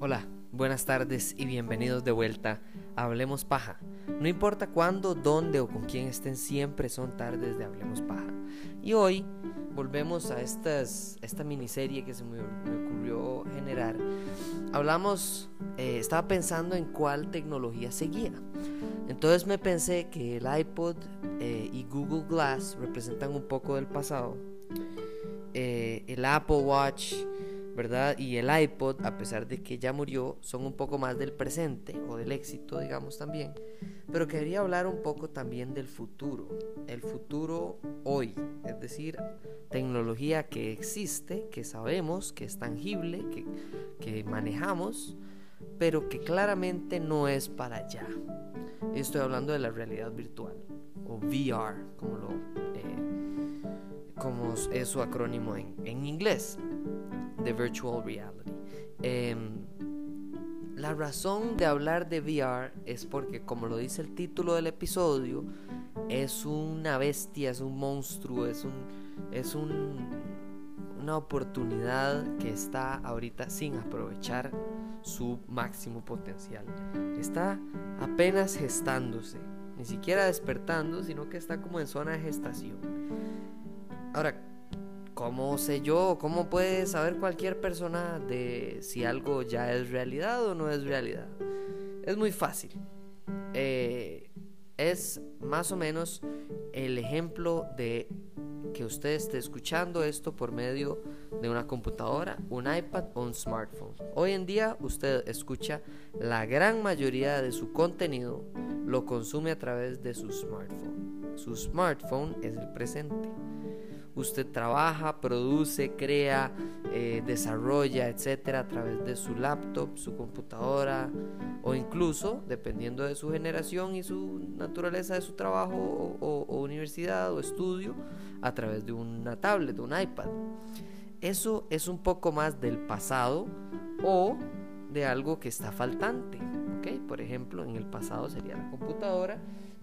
Hola, buenas tardes y bienvenidos de vuelta a Hablemos Paja. No importa cuándo, dónde o con quién estén, siempre son tardes de Hablemos Paja. Y hoy volvemos a estas, esta miniserie que se me, ocurrió generar. Hablamos, eh, estaba pensando en cuál tecnología seguía. Entonces me pensé que el iPod eh, y Google Glass representan un poco del pasado. Eh, el Apple Watch ¿verdad? Y el iPod, a pesar de que ya murió, son un poco más del presente o del éxito, digamos también. Pero quería hablar un poco también del futuro, el futuro hoy, es decir, tecnología que existe, que sabemos, que es tangible, que, que manejamos, pero que claramente no es para allá. Estoy hablando de la realidad virtual o VR, como, lo, eh, como es su acrónimo en, en inglés de virtual reality. Em, la razón de hablar de VR es porque, como lo dice el título del episodio, es una bestia, es un monstruo, es un, es un, una oportunidad que está ahorita sin aprovechar su máximo potencial. Está apenas gestándose, ni siquiera despertando, sino que está como en zona de gestación. Ahora, ¿Cómo sé yo? ¿Cómo puede saber cualquier persona de si algo ya es realidad o no es realidad? Es muy fácil. Eh, es más o menos el ejemplo de que usted esté escuchando esto por medio de una computadora, un iPad o un smartphone. Hoy en día usted escucha la gran mayoría de su contenido lo consume a través de su smartphone. Su smartphone es el presente usted trabaja, produce, crea, eh, desarrolla, etcétera, a través de su laptop, su computadora o incluso, dependiendo de su generación y su naturaleza de su trabajo o, universidad o estudio, a través de una tablet, de un iPad. Eso es un poco más del pasado o de algo que está faltante. ¿okay? Por ejemplo, en el pasado sería la computadora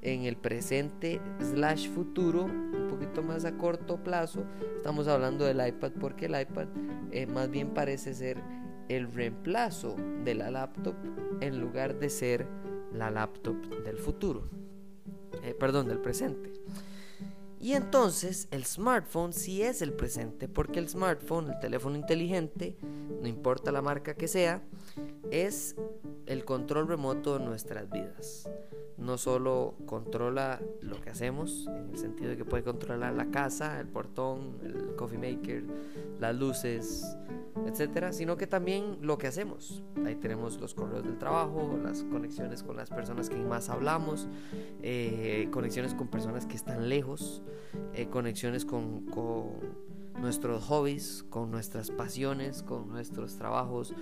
en el presente slash futuro, un poquito más a corto plazo, estamos hablando del iPad porque el iPad eh, más bien parece ser el reemplazo de la laptop en lugar de ser la laptop del futuro, eh, perdón, del presente. Y entonces el smartphone sí es el presente, porque el smartphone, el teléfono inteligente, no importa la marca que sea, es el control remoto de nuestras vidas no solo controla lo que hacemos, en el sentido de que puede controlar la casa, el portón, el coffee maker, las luces, etcétera, sino que también lo que hacemos. Ahí tenemos los correos del trabajo, las conexiones con las personas que más hablamos, eh, conexiones con personas que están lejos, eh, conexiones con, con nuestros hobbies, con nuestras pasiones, con nuestros trabajos,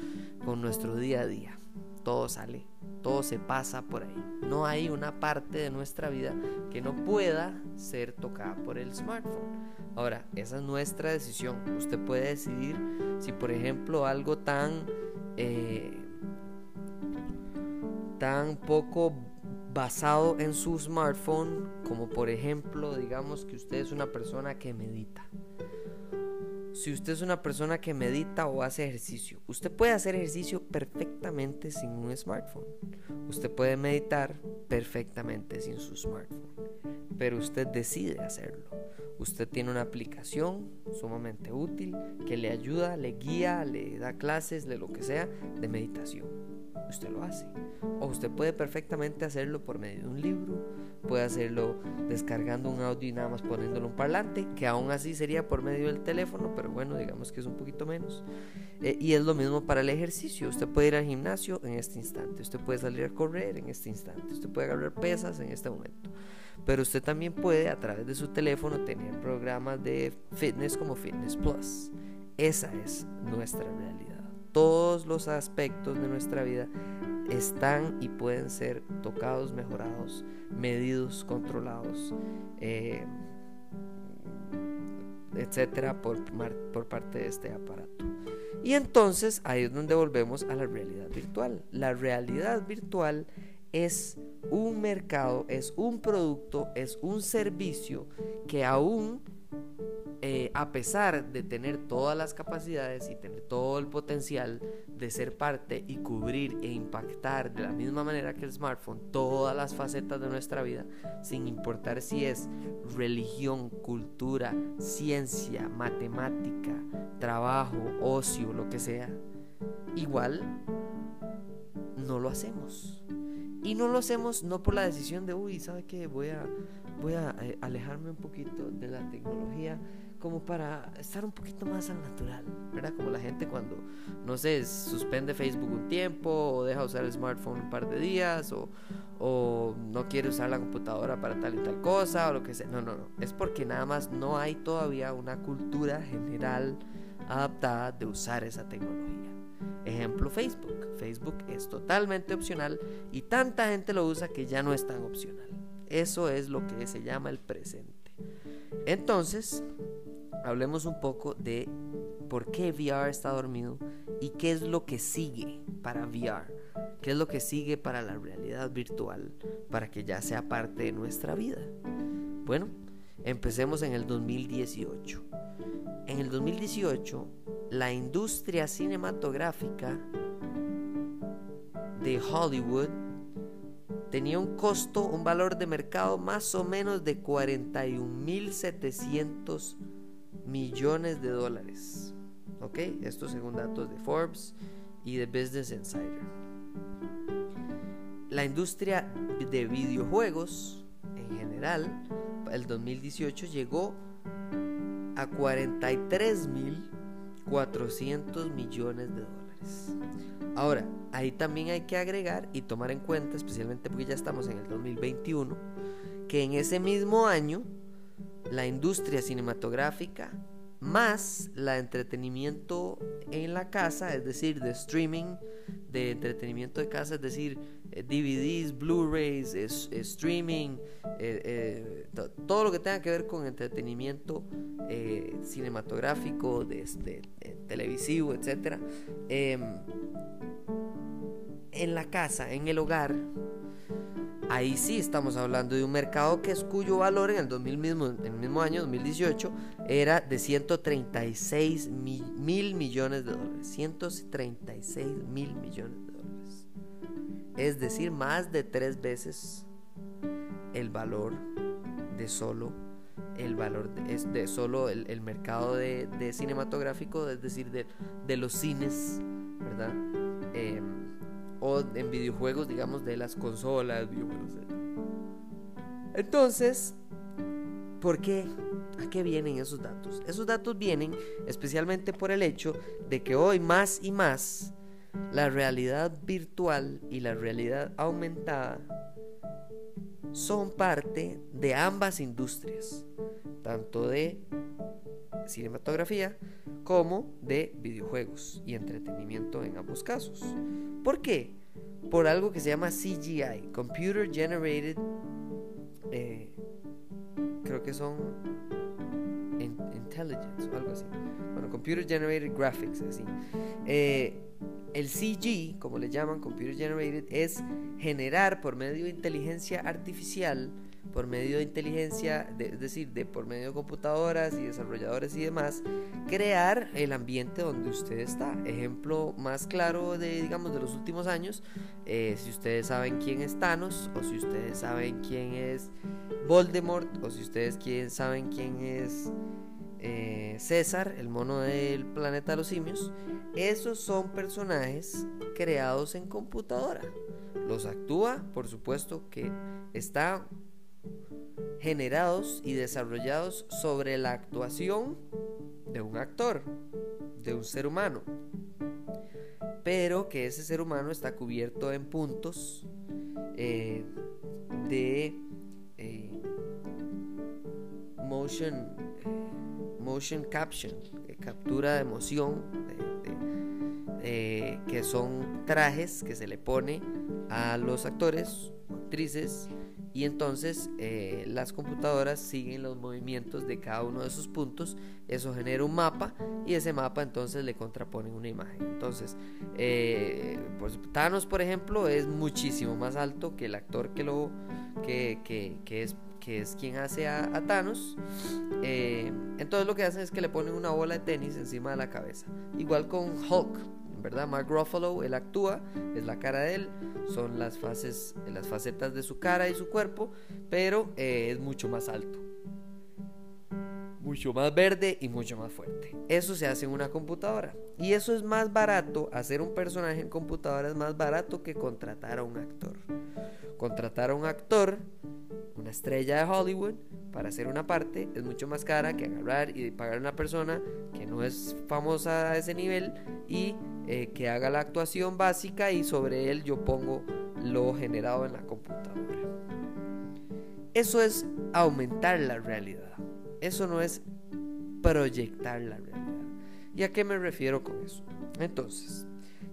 con nuestro día a día todo sale, todo se pasa por ahí. No hay una parte de nuestra vida que no pueda ser tocada por el smartphone. Ahora, esa es nuestra decisión. Usted puede decidir si, por ejemplo, algo tan, eh, tan poco basado en su smartphone, como por ejemplo, digamos que usted es una persona que medita si usted es una persona que medita o hace ejercicio, usted puede hacer ejercicio perfectamente sin un smartphone. Usted puede meditar perfectamente sin su smartphone. Pero usted decide hacerlo. Usted tiene una aplicación sumamente útil que le ayuda, le guía, le da clases de lo que sea de meditación. Usted lo hace. O usted puede perfectamente hacerlo por medio de un libro, puede hacerlo descargando un audio y nada más poniéndolo un parlante, que aún así sería por medio del teléfono, pero bueno, digamos que es un poquito menos. Eh, y es lo mismo para el ejercicio. Usted puede ir al gimnasio en este instante, usted puede salir a correr en este instante, usted puede agarrar pesas en este momento. Pero usted también puede a través de su teléfono tener programas de fitness como Fitness Plus. Esa es nuestra realidad. Todos los aspectos de nuestra vida están y pueden ser tocados, mejorados, medidos, controlados, eh, etcétera, por, por parte de este aparato. Y entonces ahí es donde volvemos a la realidad virtual. La realidad virtual es un mercado, es un producto, es un servicio que aún eh, a pesar de tener todas las capacidades y tener todo el potencial de ser parte y cubrir e impactar de la misma manera que el smartphone todas las facetas de nuestra vida, sin importar si es religión, cultura, ciencia, matemática, trabajo, ocio, lo que sea, igual no lo hacemos. Y no lo hacemos no por la decisión de, uy, ¿sabe qué? Voy a, voy a eh, alejarme un poquito de la tecnología como para estar un poquito más al natural, ¿verdad? Como la gente cuando, no sé, suspende Facebook un tiempo o deja usar el smartphone un par de días o, o no quiere usar la computadora para tal y tal cosa o lo que sea. No, no, no. Es porque nada más no hay todavía una cultura general adaptada de usar esa tecnología. Ejemplo Facebook. Facebook es totalmente opcional y tanta gente lo usa que ya no es tan opcional. Eso es lo que se llama el presente. Entonces, hablemos un poco de por qué VR está dormido y qué es lo que sigue para VR, qué es lo que sigue para la realidad virtual, para que ya sea parte de nuestra vida. Bueno, empecemos en el 2018. En el 2018, la industria cinematográfica de Hollywood tenía un costo, un valor de mercado más o menos de 41.700 millones de dólares. ¿Ok? Esto según datos de Forbes y de Business Insider. La industria de videojuegos en general, el 2018 llegó a 43.400 millones de dólares. Ahora, ahí también hay que agregar y tomar en cuenta, especialmente porque ya estamos en el 2021, que en ese mismo año la industria cinematográfica más la entretenimiento en la casa, es decir, de streaming, de entretenimiento de casa, es decir, eh, DVDs, Blu-rays, streaming, eh, eh, todo lo que tenga que ver con entretenimiento cinematográfico, de, televisivo, etc. Em, en la casa, en el hogar, ahí sí estamos hablando de un mercado que es cuyo valor en el 2000 mismo, en el mismo año, 2018, era de 136 mil millones de dólares. 136 mil millones de dólares. Es decir, más de tres veces el valor de solo el valor de, solo el, mercado de, cinematográfico, es decir, de, de los cines, ¿verdad? Em, o en videojuegos, digamos, de las consolas, Entonces, ¿por qué? ¿A qué vienen esos datos? Esos datos vienen especialmente por el hecho de que hoy más y más la realidad virtual y la realidad aumentada son parte de ambas industrias, tanto de cinematografía como de videojuegos y entretenimiento en ambos casos. ¿Por qué? Por algo que se llama CGI, Computer Generated, eh, creo que son Intelligence o algo así. Bueno, Computer Generated Graphics, así. Eh, el CG, como le llaman, Computer Generated, es generar por medio de inteligencia artificial por medio de inteligencia, es decir, de por medio de computadoras y desarrolladores y demás, crear el ambiente donde usted está. Ejemplo más claro de, digamos, de los últimos años, eh, si ustedes saben quién es Thanos, o si ustedes saben quién es Voldemort, o si ustedes quién, saben quién es eh, César, el mono del planeta de los simios, esos son personajes creados en computadora. Los actúa, por supuesto, que está generados y desarrollados sobre la actuación de un actor, de un ser humano, pero que ese ser humano está cubierto en puntos eh, de eh, motion, motion caption, captura de emoción, que son trajes que se le pone a los actores actrices y entonces eh, las computadoras siguen los movimientos de cada uno de esos puntos, eso genera un mapa y ese mapa entonces le contrapone una imagen. Entonces, eh, pues Thanos, por ejemplo, es muchísimo más alto que el actor que lo que, que, es que es quien hace a, Thanos. Eh, entonces lo que hacen es que le ponen una bola de tenis encima de la cabeza. Igual con Hulk, ¿verdad? Mark Ruffalo, él actúa, es la cara de él, son las fases, las facetas de su cara y su cuerpo, pero eh, es mucho más alto, mucho más verde y mucho más fuerte. Eso se hace en una computadora y eso es más barato, hacer un personaje en computadora es más barato que contratar a un actor. Contratar a un actor una estrella de Hollywood para hacer una parte es mucho más cara que agarrar y pagar a una persona que no es famosa a ese nivel y eh, que haga la actuación básica y sobre él yo pongo lo generado en la computadora. Eso es aumentar la realidad. Eso no es proyectar la realidad. ¿Y a qué me refiero con eso? Entonces,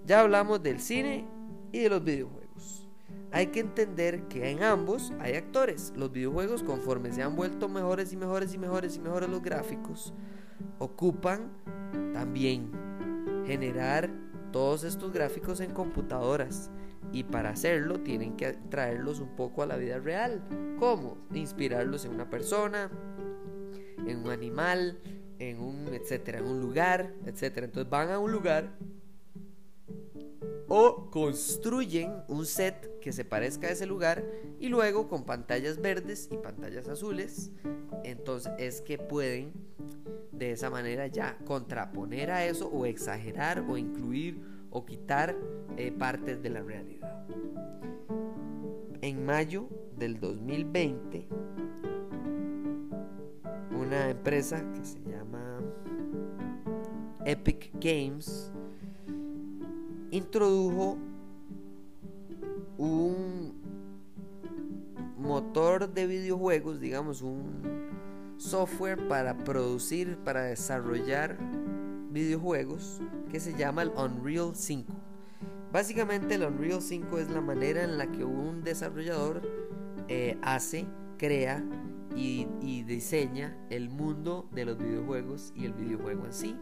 ya hablamos del cine y de los videojuegos. Hay que entender que en ambos hay actores. Los videojuegos, conforme se han vuelto mejores y mejores y mejores y mejores los gráficos, ocupan también generar todos estos gráficos en computadoras y para hacerlo tienen que traerlos un poco a la vida real. ¿Cómo? Inspirarlos en una persona, en un animal, en un etcétera, en un lugar, etcétera. Entonces van a un lugar o construyen un set que se parezca a ese lugar y luego con pantallas verdes y pantallas azules, entonces es que pueden de esa manera ya contraponer a eso o exagerar o incluir o quitar eh, partes de la realidad. En mayo del 2020, una empresa que se llama Epic Games introdujo un motor de videojuegos, digamos, un software para producir, para desarrollar videojuegos que se llama el Unreal 5. Básicamente el Unreal 5 es la manera en la que un desarrollador eh, hace, crea y, diseña el mundo de los videojuegos y el videojuego en sí.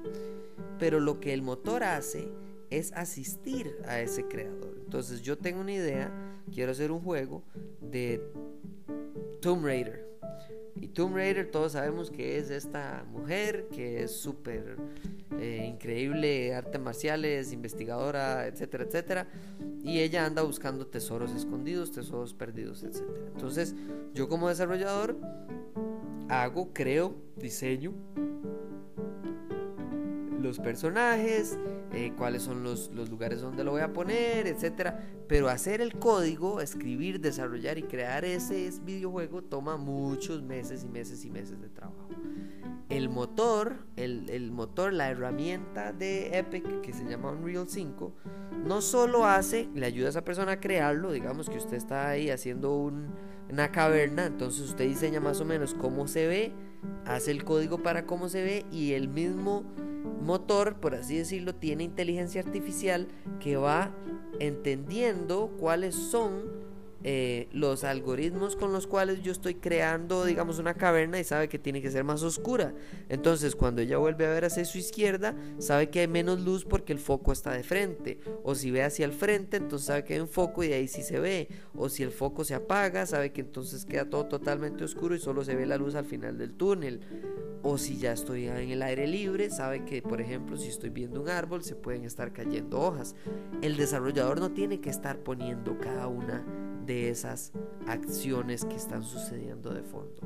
Pero lo que el motor hace es asistir a ese creador. Entonces yo tengo una idea, quiero hacer un juego de Tomb Raider. Y Tomb Raider todos sabemos que es esta mujer que es súper eh, increíble, artes marciales, investigadora, etcétera, etcétera. Y ella anda buscando tesoros escondidos, tesoros perdidos, etcétera. Entonces yo como desarrollador hago, creo, diseño los personajes, eh, cuáles son los, lugares donde lo voy a poner, etcétera. Pero hacer el código, escribir, desarrollar y crear ese videojuego toma muchos meses y meses y meses de trabajo. El motor, el, el motor, la herramienta de Epic que se llama Unreal 5, no solo hace, le ayuda a esa persona a crearlo, digamos que usted está ahí haciendo un, una caverna, entonces usted diseña más o menos cómo se ve, hace el código para cómo se ve y el mismo motor, por así decirlo, tiene inteligencia artificial que va entendiendo cuáles son eh, los algoritmos con los cuales yo estoy creando, digamos, una caverna y sabe que tiene que ser más oscura. Entonces, cuando ella vuelve a ver hacia su izquierda, sabe que hay menos luz porque el foco está de frente. O si ve hacia el frente, entonces sabe que hay un foco y ahí sí se ve. O si el foco se apaga, sabe que entonces queda todo totalmente oscuro y solo se ve la luz al final del túnel. O si ya estoy en el aire libre, sabe que, por ejemplo, si estoy viendo un árbol, se pueden estar cayendo hojas. El desarrollador no tiene que estar poniendo cada una de esas acciones que están sucediendo de fondo.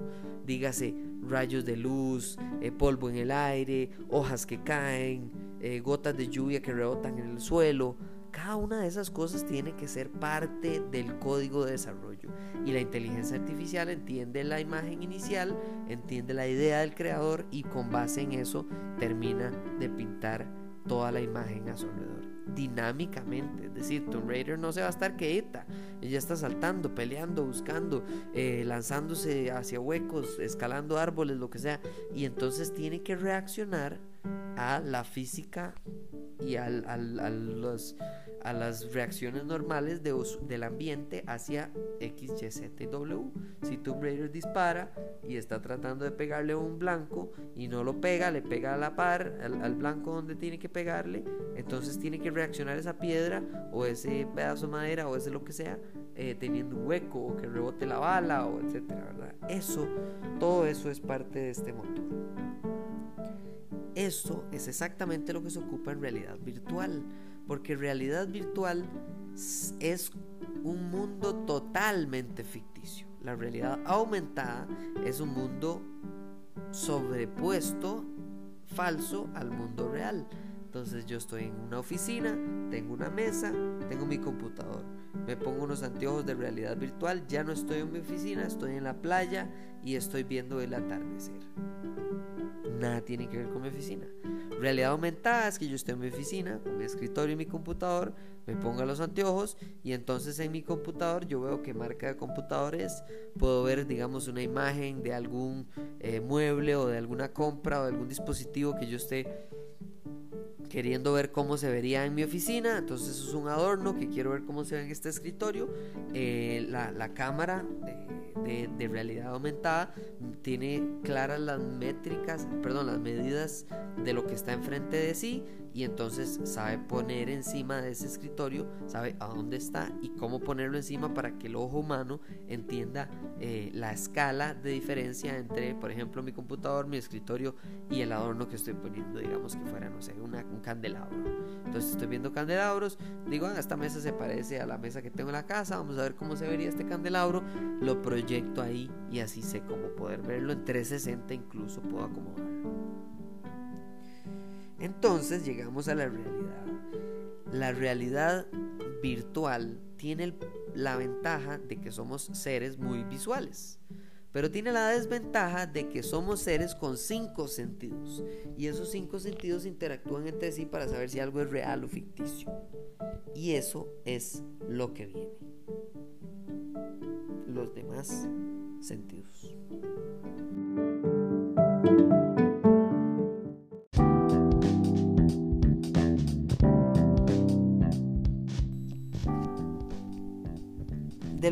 Dígase rayos de luz, eh, polvo en el aire, hojas que caen, eh, gotas de lluvia que rebotan en el suelo. Cada una de esas cosas tiene que ser parte del código de desarrollo. Y la inteligencia artificial entiende la imagen inicial, entiende la idea del creador y con base en eso termina de pintar toda la imagen a su alrededor dinámicamente. Es decir, Tomb Raider no se va a estar quieta. Ella está saltando, peleando, buscando, eh, lanzándose hacia huecos, escalando árboles, lo que sea. Y entonces tiene que reaccionar a la física y a las reacciones normales de, del ambiente hacia X, Y, Z y W. Si tu Raider dispara y está tratando de pegarle a un blanco y no lo pega, le pega a la par al, blanco donde tiene que pegarle, entonces tiene que reaccionar esa piedra o ese pedazo de madera o ese lo que sea, eh, teniendo un hueco o que rebote la bala o etcétera. Eso, todo eso es parte de este motor. Eso es exactamente lo que se ocupa en realidad virtual porque realidad virtual es un mundo totalmente ficticio. La realidad aumentada es un mundo sobrepuesto, falso al mundo real. Entonces yo estoy en una oficina, tengo una mesa, tengo mi computador. Me pongo unos anteojos de realidad virtual, ya no estoy en mi oficina, estoy en la playa y estoy viendo el atardecer. Nada tiene que ver con mi oficina. Realidad aumentada es que yo estoy en mi oficina, con mi escritorio y mi computador, me pongo los anteojos y entonces en mi computador yo veo qué marca de computador es, puedo ver digamos una imagen de algún eh, mueble o de alguna compra o de algún dispositivo que yo esté queriendo ver cómo se vería en mi oficina. Entonces eso es un adorno que quiero ver cómo se ve en este escritorio. Eh, la, cámara de, realidad aumentada tiene claras las métricas, perdón, las medidas de lo que está enfrente de sí y entonces sabe poner encima de ese escritorio, sabe a dónde está y cómo ponerlo encima para que el ojo humano entienda eh, la escala de diferencia entre, por ejemplo, mi computador, mi escritorio y el adorno que estoy poniendo, digamos que fuera, no sé, un candelabro. Entonces estoy viendo candelabros, digo, ah, esta mesa se parece a la mesa que tengo en la casa, vamos a ver cómo se vería este candelabro, lo proyecto ahí y así sé cómo poder verlo en 360, incluso puedo acomodarlo. Entonces llegamos a la realidad. La realidad virtual tiene la ventaja de que somos seres muy visuales, pero tiene la desventaja de que somos seres con cinco sentidos y esos cinco sentidos interactúan entre sí para saber si algo es real o ficticio. Y eso es lo que viene. Los demás sentidos.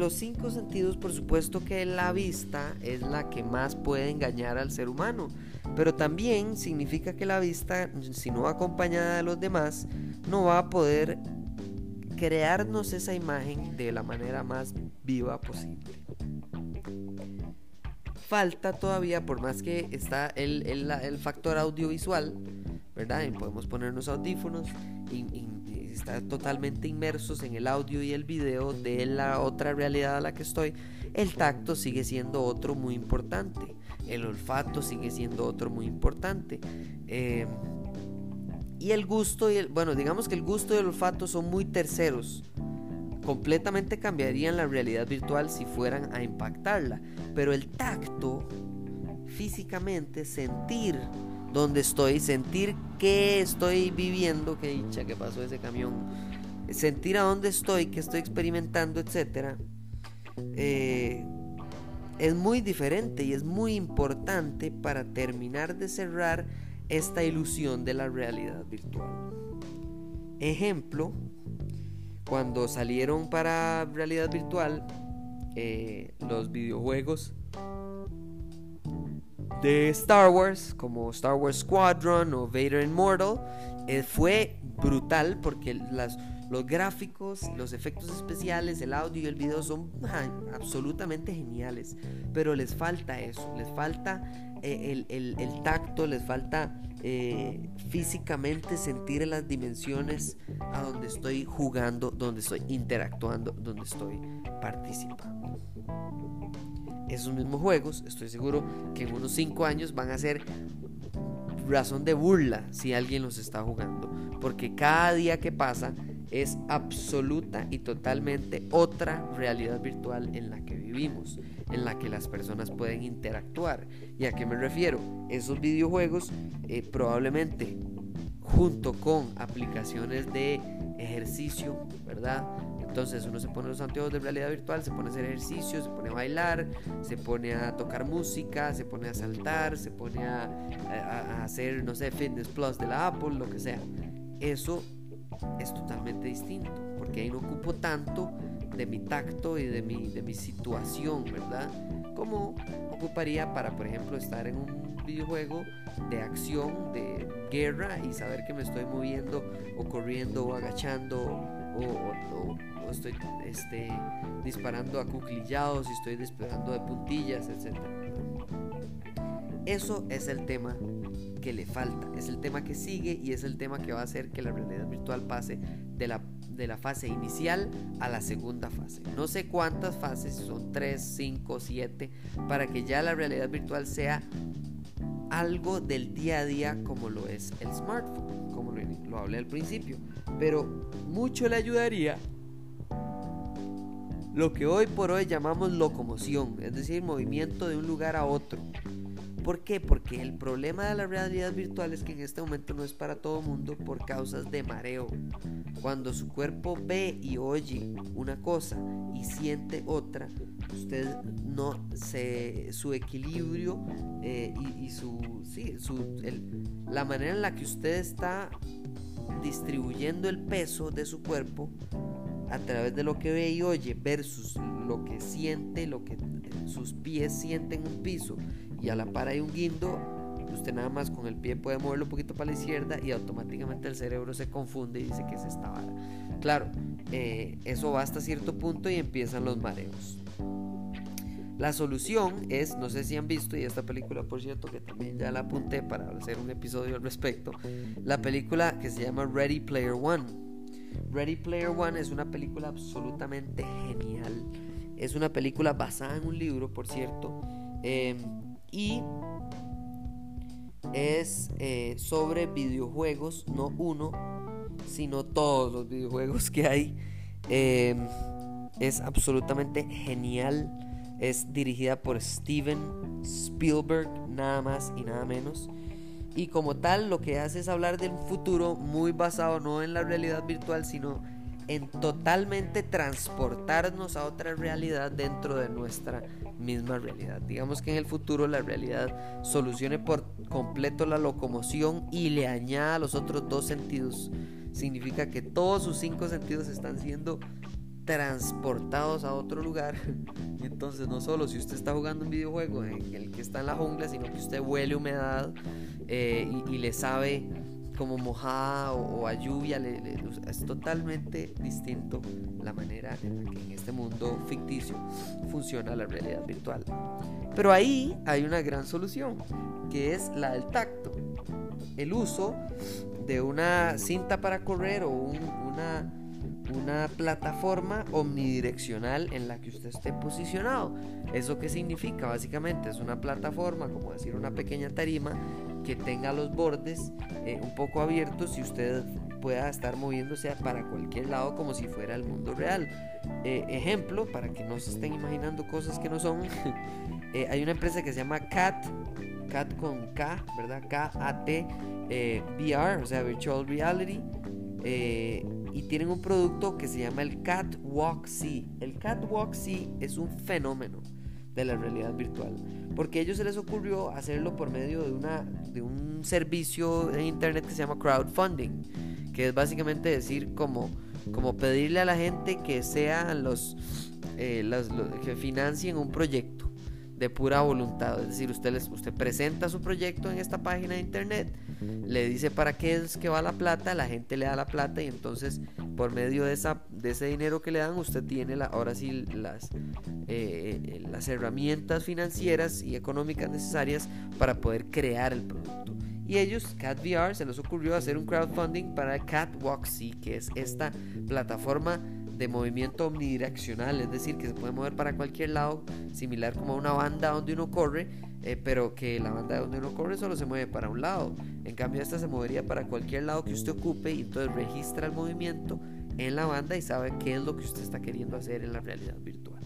Los cinco sentidos, por supuesto que la vista es la que más puede engañar al ser humano, pero también significa que la vista, si no acompañada de los demás, no va a poder crearnos esa imagen de la manera más viva posible. Falta todavía, por más que está el, el, factor audiovisual, ¿verdad? Podemos ponernos audífonos y estar totalmente inmersos en el audio y el video de la otra realidad a la que estoy, el tacto sigue siendo otro muy importante, el olfato sigue siendo otro muy importante. Eh, y el gusto y bueno, digamos que el gusto y el olfato son muy terceros. Completamente cambiarían la realidad virtual si fueran a impactarla. Pero el tacto, físicamente, sentir donde estoy, sentir qué estoy viviendo, qué dicha que pasó ese camión, sentir a dónde estoy, qué estoy experimentando, etcétera, eh, es muy diferente y es muy importante para terminar de cerrar esta ilusión de la realidad virtual. Ejemplo, cuando salieron para realidad virtual eh, los videojuegos de Star Wars, como Star Wars Squadron o Vader Immortal, eh, fue brutal porque los gráficos, los efectos especiales, el audio y el video son absolutamente geniales. Pero les falta eso, les falta eh, el, tacto, les falta eh, físicamente sentir las dimensiones a donde estoy jugando, donde estoy interactuando, donde estoy participando esos mismos juegos, estoy seguro que en unos 5 años van a ser razón de burla si alguien los está jugando. Porque cada día que pasa es absoluta y totalmente otra realidad virtual en la que vivimos, en la que las personas pueden interactuar. ¿Y a qué me refiero? Esos videojuegos eh, probablemente junto con aplicaciones de ejercicio, ¿verdad? Entonces uno se pone los anteojos de realidad virtual, se pone a hacer ejercicio, se pone a bailar, se pone a tocar música, se pone a saltar, se pone a, hacer, no sé, Fitness Plus de la Apple, lo que sea. Eso es totalmente distinto, porque ahí no ocupo tanto de mi tacto y de mi, de mi situación, ¿verdad? Como ocuparía para, por ejemplo, estar en un videojuego de acción, de guerra y saber que me estoy moviendo o corriendo o agachando o, estoy este, disparando a cuclillados y estoy disparando de puntillas, etc. Eso es el tema que le falta, es el tema que sigue y es el tema que va a hacer que la realidad virtual pase de la, de la fase inicial a la segunda fase. No sé cuántas fases, son 3, 5, 7, para que ya la realidad virtual sea algo del día a día como lo es el smartphone, como lo, lo hablé al principio. Pero mucho le ayudaría lo que hoy por hoy llamamos locomoción, es decir, movimiento de un lugar a otro. ¿Por qué? Porque el problema de la realidad virtual es que en este momento no es para todo mundo por causas de mareo. Cuando su cuerpo ve y oye una cosa y siente otra, usted no se su equilibrio eh, y, su, sí, su la manera en la que usted está distribuyendo el peso de su cuerpo a través de lo que ve y oye versus lo que siente, lo que sus pies sienten un piso y a la par hay un guindo, usted nada más con el pie puede moverlo un poquito para la izquierda y automáticamente el cerebro se confunde y dice que es esta vara. Claro, eh, eso va hasta cierto punto y empiezan los mareos. La solución es, no sé si han visto, y esta película por cierto que también ya la apunté para hacer un episodio al respecto, la película que se llama Ready Player One. Ready Player One es una película absolutamente genial. Es una película basada en un libro, por cierto. Eh, y es eh, sobre videojuegos, no uno, sino todos los videojuegos que hay. Em, es absolutamente genial. Es dirigida por Steven Spielberg, nada más y nada menos. Y como tal, lo que hace es hablar de un futuro muy basado no en la realidad virtual, sino en totalmente transportarnos a otra realidad dentro de nuestra misma realidad. Digamos que en el futuro la realidad solucione por completo la locomoción y le añada los otros dos sentidos. Significa que todos sus cinco sentidos están siendo transportados a otro lugar. Entonces no solo si usted está jugando un videojuego en el que está en la jungla, sino que usted huele humedad eh, y le sabe como mojada o, a lluvia, es totalmente distinto la manera en la que en este mundo ficticio funciona la realidad virtual. Pero ahí hay una gran solución, que es la del tacto. El uso de una cinta para correr o una, una plataforma omnidireccional en la que usted esté posicionado. ¿Eso qué significa? Básicamente es una plataforma, como decir una pequeña tarima, que tenga los bordes eh, un poco abiertos y usted pueda estar moviéndose para cualquier lado como si fuera el mundo real. Eh, ejemplo, para que no se estén imaginando cosas que no son, eh, hay una empresa que se llama CAT, CAT con K, ¿verdad? K-A-T, VR, o sea, Virtual Reality. y tienen un producto que se llama el Catwalk C. El Catwalk C es un fenómeno de la realidad virtual. Porque a ellos se les ocurrió hacerlo por medio de, una, de un servicio en internet que se llama crowdfunding, que es básicamente decir como, como pedirle a la gente que sean los, eh, los que financien un proyecto de pura voluntad. Es decir, usted, les, usted presenta su proyecto en esta página de internet, le dice para qué es que va la plata, la gente le da la plata y entonces por medio de, esa, de ese dinero que le dan, usted tiene la, ahora sí las, eh, las herramientas financieras y económicas necesarias para poder crear el producto. Y ellos, CatVR, se les ocurrió hacer un crowdfunding para CatWalkC, que es esta plataforma de movimiento omnidireccional, es decir, que se puede mover para cualquier lado, similar como a una banda donde uno corre, eh, pero que la banda donde uno corre solo se mueve para un lado. En cambio, esta se movería para cualquier lado que usted ocupe y entonces registra el movimiento en la banda y sabe qué es lo que usted está queriendo hacer en la realidad virtual.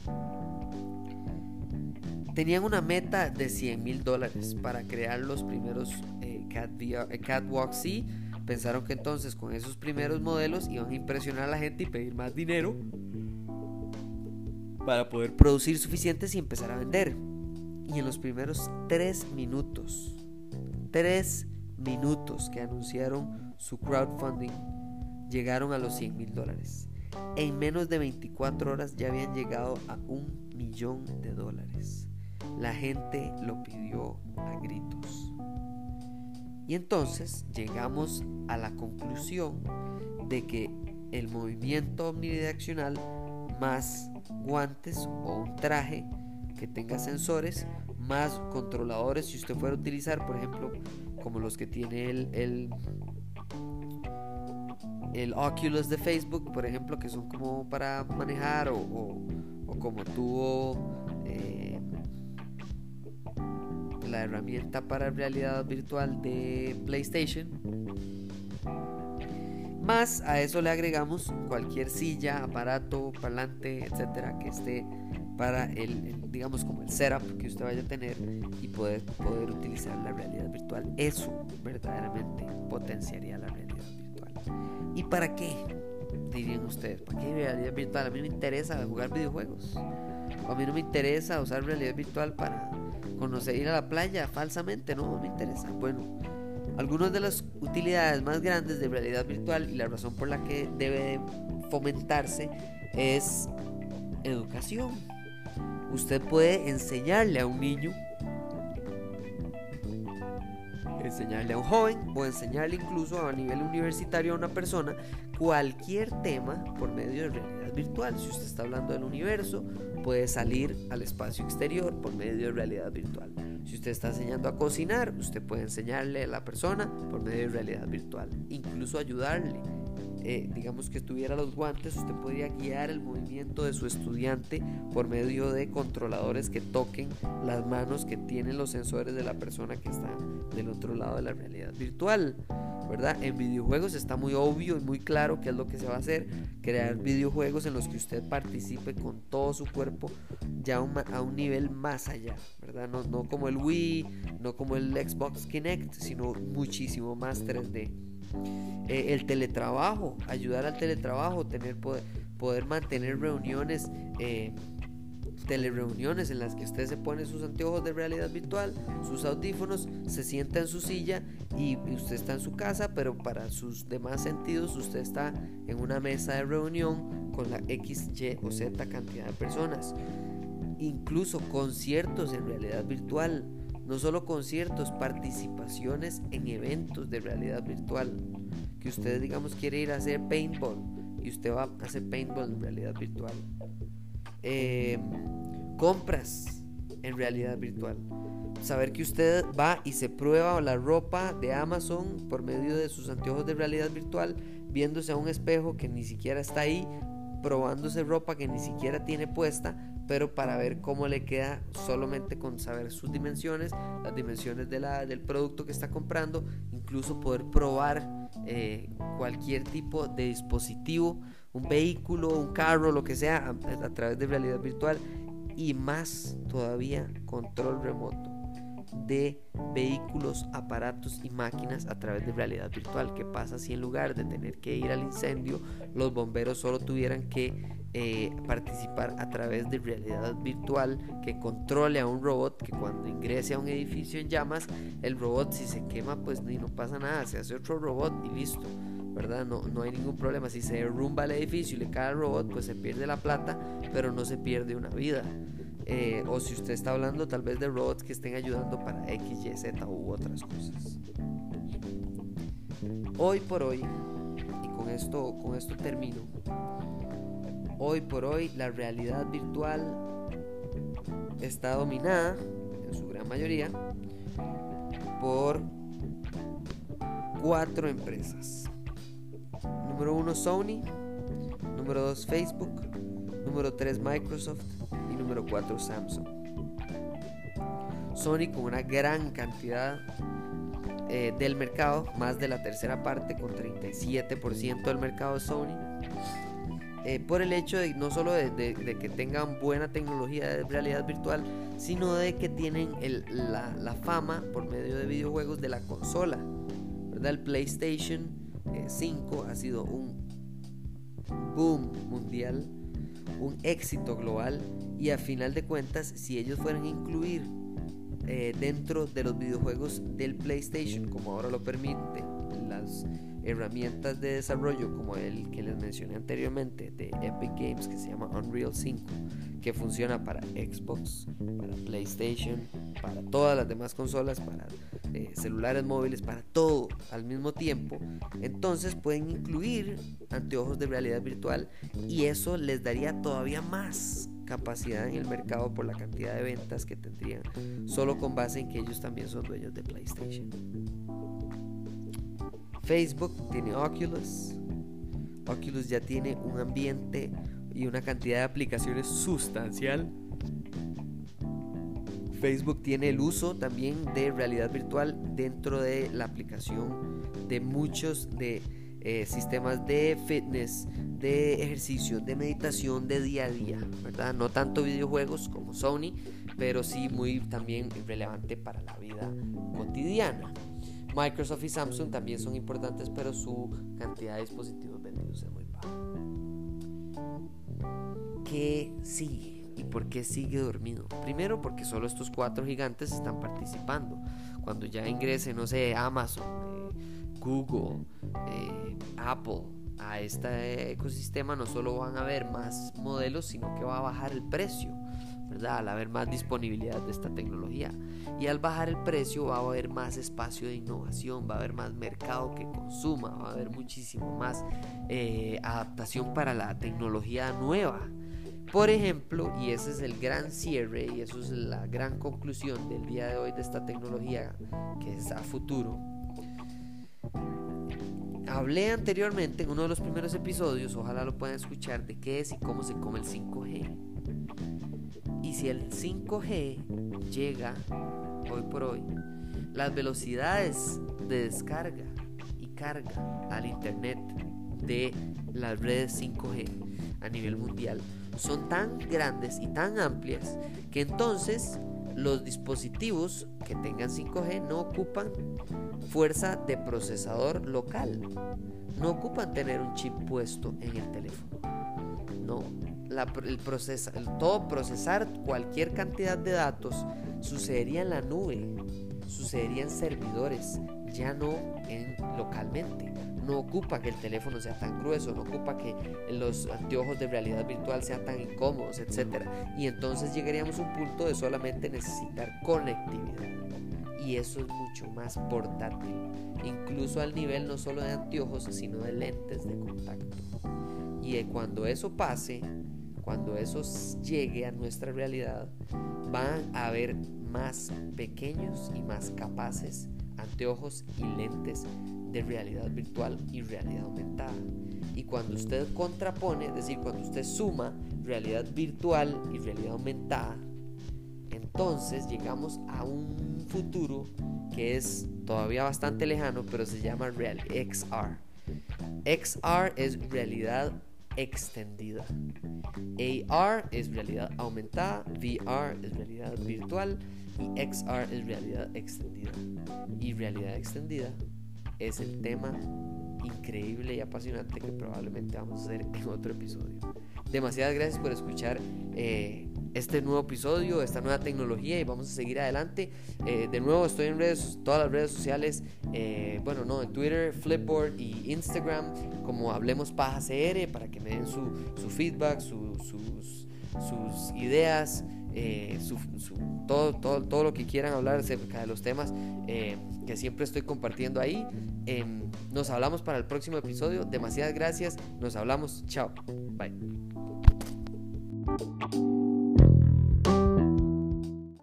Tenían una meta de 100 mil dólares para crear los primeros eh, eh, Catwalk C Pensaron que entonces con esos primeros modelos iban a impresionar a la gente y pedir más dinero para poder producir suficientes y empezar a vender. Y en los primeros tres minutos, tres minutos que anunciaron su crowdfunding, llegaron a los 100 mil dólares. En menos de 24 horas ya habían llegado a un millón de dólares. La gente lo pidió a gritos. Y entonces llegamos a la conclusión de que el movimiento omnidireccional más guantes o un traje que tenga sensores más controladores si usted fuera a utilizar por ejemplo como los que tiene el, el, Oculus de Facebook por ejemplo que son como para manejar o, o, como tuvo eh, la herramienta para realidad virtual de PlayStation más a eso le agregamos cualquier silla, aparato, parlante, etcétera, que esté para el, digamos como el setup que usted vaya a tener y poder, poder utilizar la realidad virtual. Eso verdaderamente potenciaría la realidad virtual. ¿Y para qué? Dirían ustedes, ¿para qué realidad virtual? A mí me interesa jugar videojuegos. A mí no me interesa usar realidad virtual para conocer ir a la playa falsamente, no me interesa. Bueno, algunas de las utilidades más grandes de realidad virtual y la razón por la que debe fomentarse es educación. Usted puede enseñarle a un niño, enseñarle a un joven o enseñarle incluso a nivel universitario a una persona cualquier tema por medio de realidad virtual. Si usted está hablando del universo, puede salir al espacio exterior por medio de realidad virtual. Si usted está enseñando a cocinar, usted puede enseñarle a la persona por medio de realidad virtual, incluso ayudarle. Eh, digamos que tuviera los guantes, usted podría guiar el movimiento de su estudiante por medio de controladores que toquen las manos que tienen los sensores de la persona que está del otro lado de la realidad virtual. ¿verdad? En videojuegos está muy obvio y muy claro qué es lo que se va a hacer, crear videojuegos en los que usted participe con todo su cuerpo ya a un nivel más allá, ¿verdad? No, no como el Wii, no como el Xbox Kinect, sino muchísimo más 3D. Eh, el teletrabajo, ayudar al teletrabajo, tener poder, mantener reuniones eh, telereuniones en las que usted se pone sus anteojos de realidad virtual, sus audífonos, se sienta en su silla y usted está en su casa, pero para sus demás sentidos usted está en una mesa de reunión con la X, Y o Z cantidad de personas. Incluso conciertos en realidad virtual, no solo conciertos, participaciones en eventos de realidad virtual. Que usted digamos quiere ir a hacer paintball y usted va a hacer paintball en realidad virtual. Eh, compras en realidad virtual. Saber que usted va y se prueba la ropa de Amazon por medio de sus anteojos de realidad virtual, viéndose a un espejo que ni siquiera está ahí, probándose ropa que ni siquiera tiene puesta, pero para ver cómo le queda solamente con saber sus dimensiones, las dimensiones de del producto que está comprando, incluso poder probar eh, cualquier tipo de dispositivo, un vehículo, un carro, lo que sea, a, a través de realidad virtual y más todavía control remoto de vehículos, aparatos y máquinas a través de realidad virtual. ¿Qué pasa si en lugar de tener que ir al incendio, los bomberos solo tuvieran que eh, participar a través de realidad virtual que controle a un robot que cuando ingrese a un edificio en llamas, el robot si se quema pues ni no pasa nada, se hace otro robot y listo. ¿verdad? No, no hay ningún problema. Si se derrumba el edificio y le cae el robot, pues se pierde la plata, pero no se pierde una vida. Eh, o si usted está hablando tal vez de robots que estén ayudando para X, Y, Z u otras cosas. Hoy por hoy, y con esto, con esto termino, hoy por hoy la realidad virtual está dominada, en su gran mayoría, por cuatro empresas. Número uno Sony, número 2 Facebook, número 3 Microsoft y número 4 Samsung. Sony con una gran cantidad eh, del mercado, más de la tercera parte, con 37% del mercado Sony. Eh, por el hecho de no solo de, que tengan buena tecnología de realidad virtual, sino de que tienen la, fama por medio de videojuegos de la consola. ¿verdad? El PlayStation 5 eh, ha sido un boom mundial un éxito global y a final de cuentas si ellos fueran a incluir eh, dentro de los videojuegos del PlayStation como ahora lo permite las, herramientas de desarrollo como el que les mencioné anteriormente de Epic Games que se llama Unreal 5 que funciona para Xbox, para PlayStation, para todas las demás consolas, para eh, celulares móviles, para todo al mismo tiempo, entonces pueden incluir anteojos de realidad virtual y eso les daría todavía más capacidad en el mercado por la cantidad de ventas que tendrían solo con base en que ellos también son dueños de PlayStation. Facebook tiene Oculus. Oculus ya tiene un ambiente y una cantidad de aplicaciones sustancial. Facebook tiene el uso también de realidad virtual dentro de la aplicación de muchos de eh, sistemas de fitness, de ejercicio, de meditación de día a día, ¿verdad? No tanto videojuegos como Sony, pero sí muy también relevante para la vida cotidiana. Microsoft y Samsung también son importantes, pero su cantidad de dispositivos vendidos es muy baja. ¿Qué sigue? ¿Y por qué sigue dormido? Primero porque solo estos cuatro gigantes están participando. Cuando ya ingrese, no sé, Amazon, eh, Google, eh, Apple, a este ecosistema no solo van a haber más modelos, sino que va a bajar el precio, Al haber más disponibilidad de esta tecnología. Y al bajar el precio va a haber más espacio de innovación, va a haber más mercado que consuma, va a haber muchísimo más eh, adaptación para la tecnología nueva. Por ejemplo, y ese es el gran cierre y eso es la gran conclusión del día de hoy de esta tecnología que es a futuro, Hablé anteriormente en uno de los primeros episodios, ojalá lo puedan escuchar, de qué es y cómo se come el 5G. Y si el 5G llega hoy por hoy, las velocidades de descarga y carga al Internet de las redes 5G a nivel mundial son tan grandes y tan amplias que entonces los dispositivos que tengan 5G no ocupan fuerza de procesador local. No ocupan tener un chip puesto en el teléfono. No, el, todo procesar cualquier cantidad de datos sucedería en la nube, sucedería en servidores, ya no en localmente no ocupa que el teléfono sea tan grueso, no ocupa que los anteojos de realidad virtual sean tan incómodos, etc. Y entonces llegaríamos a un punto de solamente necesitar conectividad. Y eso es mucho más portátil, incluso al nivel no solo de anteojos, sino de lentes de contacto. Y cuando eso pase, cuando eso llegue a nuestra realidad, van a haber más pequeños y más capaces anteojos y lentes de realidad virtual y realidad aumentada. Y cuando usted contrapone, es decir, cuando usted suma realidad virtual y realidad aumentada, entonces llegamos a un futuro que es todavía bastante lejano, pero se llama Real XR. XR es realidad extendida. AR es realidad aumentada, VR es realidad virtual y XR es realidad extendida. Y realidad extendida es el tema increíble y apasionante que probablemente vamos a hacer en otro episodio. Demasiadas gracias por escuchar eh, este nuevo episodio, esta nueva tecnología y vamos a seguir adelante. Eh, de nuevo estoy en redes, todas las redes sociales, eh, bueno, no, en Twitter, Flipboard y Instagram como Hablemos Paja CR para que me den su, feedback, sus, ideas. su, todo, todo, todo, lo que quieran hablar acerca de los temas que siempre estoy compartiendo ahí. Em, nos hablamos para el próximo episodio. Demasiadas gracias. Nos hablamos. Chao. Bye.